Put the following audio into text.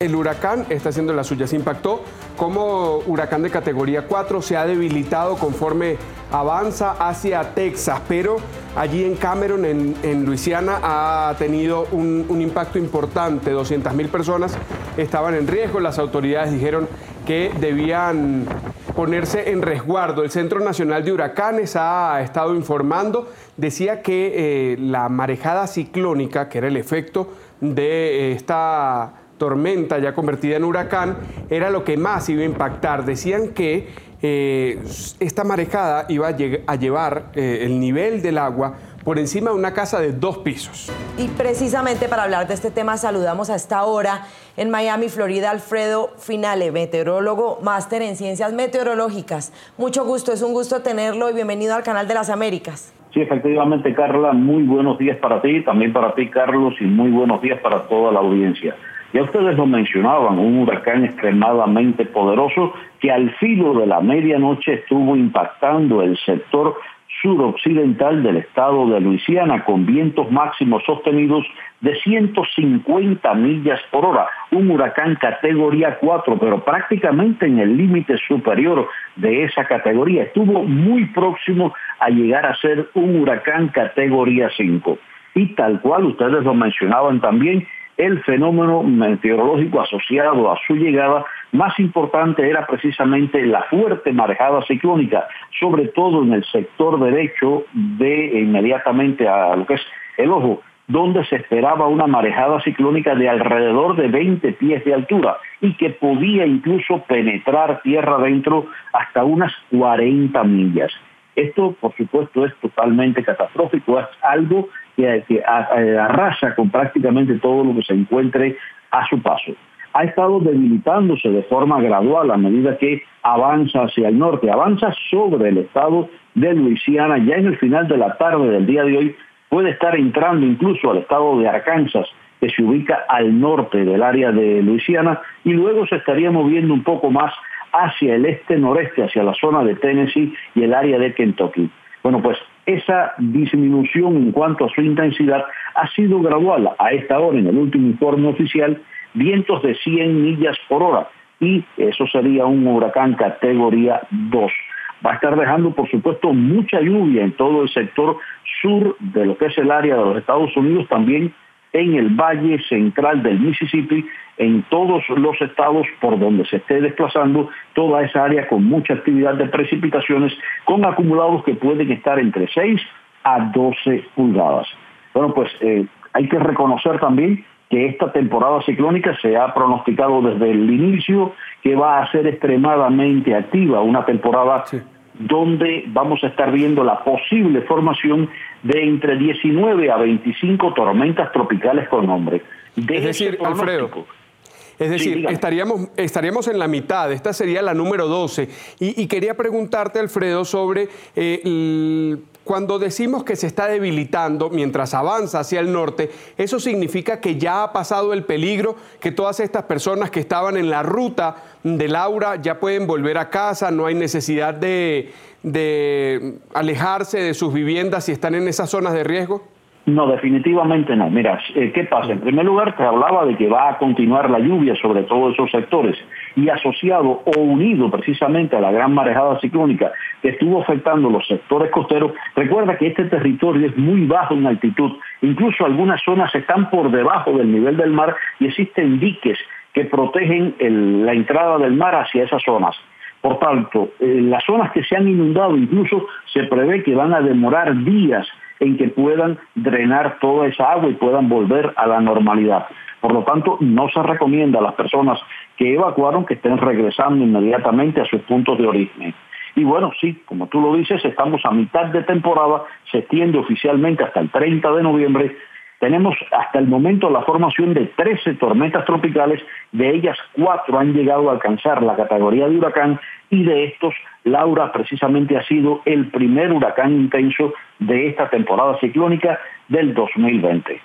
El huracán está haciendo las suyas. Impactó como huracán de categoría 4, se ha debilitado conforme avanza hacia Texas, pero allí en Cameron, en, Luisiana, ha tenido un, impacto importante. 200 mil personas estaban en riesgo. Las autoridades dijeron que debían ponerse en resguardo. El Centro Nacional de Huracanes ha estado informando, decía que eh, la marejada ciclónica, que era el efecto de esta tormenta ya convertida en huracán, era lo que más iba a impactar. Decían que eh, esta marejada iba a, llevar eh, el nivel del agua por encima de una casa de dos pisos. Y precisamente para hablar de este tema saludamos a esta hora en Miami, Florida, Alfredo Finale, meteorólogo, máster en ciencias meteorológicas. Mucho gusto, es un gusto tenerlo y bienvenido al canal de las Américas. Sí, efectivamente, Carla, muy buenos días para ti, también para ti, Carlos, y muy buenos días para toda la audiencia. Ya ustedes lo mencionaban, un huracán extremadamente poderoso que al filo de la medianoche estuvo impactando el sector suroccidental del estado de Luisiana con vientos máximos sostenidos de 150 millas por hora, un huracán categoría 4, pero prácticamente en el límite superior de esa categoría. Estuvo muy próximo a llegar a ser un huracán categoría 5. Y tal cual ustedes lo mencionaban también, el fenómeno meteorológico asociado a su llegada más importante era precisamente la fuerte marejada ciclónica, sobre todo en el sector derecho de inmediatamente a lo que es el ojo, donde se esperaba una marejada ciclónica de alrededor de 20 pies de altura y que podía incluso penetrar tierra adentro hasta unas 40 millas. Esto, por supuesto, es totalmente catastrófico, es algo que, arrasa con prácticamente todo lo que se encuentre a su paso. Ha estado debilitándose de forma gradual a medida que avanza hacia el norte, avanza sobre el estado de Luisiana, ya en el final de la tarde del día de hoy puede estar entrando incluso al estado de Arkansas, que se ubica al norte del área de Luisiana, y luego se estaría moviendo un poco más hacia el este-noreste, hacia la zona de Tennessee y el área de Kentucky. Bueno, pues esa disminución en cuanto a su intensidad ha sido gradual. A esta hora, en el último informe oficial, vientos de 100 millas por hora y eso sería un huracán categoría 2. Va a estar dejando, por supuesto, mucha lluvia en todo el sector sur de lo que es el área de los Estados Unidos, también en el valle central del Mississippi, en todos los estados por donde se esté desplazando toda esa área con mucha actividad de precipitaciones, con acumulados que pueden estar entre 6 a 12 pulgadas. Bueno, pues eh, hay que reconocer también que esta temporada ciclónica se ha pronosticado desde el inicio que va a ser extremadamente activa, una temporada donde vamos a estar viendo la posible formación de entre 19 a 25 tormentas tropicales con nombre. es decir, Alfredo, es decir, estaríamos, estaríamos en la mitad, esta sería la número 12. Y, quería preguntarte, Alfredo, sobre eh, cuando decimos que se está debilitando mientras avanza hacia el norte, ¿eso significa que ya ha pasado el peligro, que todas estas personas que estaban en la ruta de Laura ya pueden volver a casa, no hay necesidad de, alejarse de sus viviendas si están en esas zonas de riesgo? No, definitivamente no. Mira, eh, ¿qué pasa? En primer lugar, te hablaba de que va a continuar la lluvia sobre todos esos sectores y asociado o unido precisamente a la gran marejada ciclónica que estuvo afectando los sectores costeros, recuerda que este territorio es muy bajo en altitud, incluso algunas zonas están por debajo del nivel del mar y existen diques que protegen la entrada del mar hacia esas zonas. Por tanto, eh, las zonas que se han inundado incluso se prevé que van a demorar días en que puedan drenar toda esa agua y puedan volver a la normalidad. Por lo tanto, no se recomienda a las personas que evacuaron que estén regresando inmediatamente a sus puntos de origen. Y bueno, sí, como tú lo dices, estamos a mitad de temporada, se extiende oficialmente hasta el 30 de noviembre tenemos hasta el momento la formación de 13 tormentas tropicales, de ellas cuatro han llegado a alcanzar la categoría de huracán y de estos, Laura precisamente ha sido el primer huracán intenso de esta temporada ciclónica del 2020.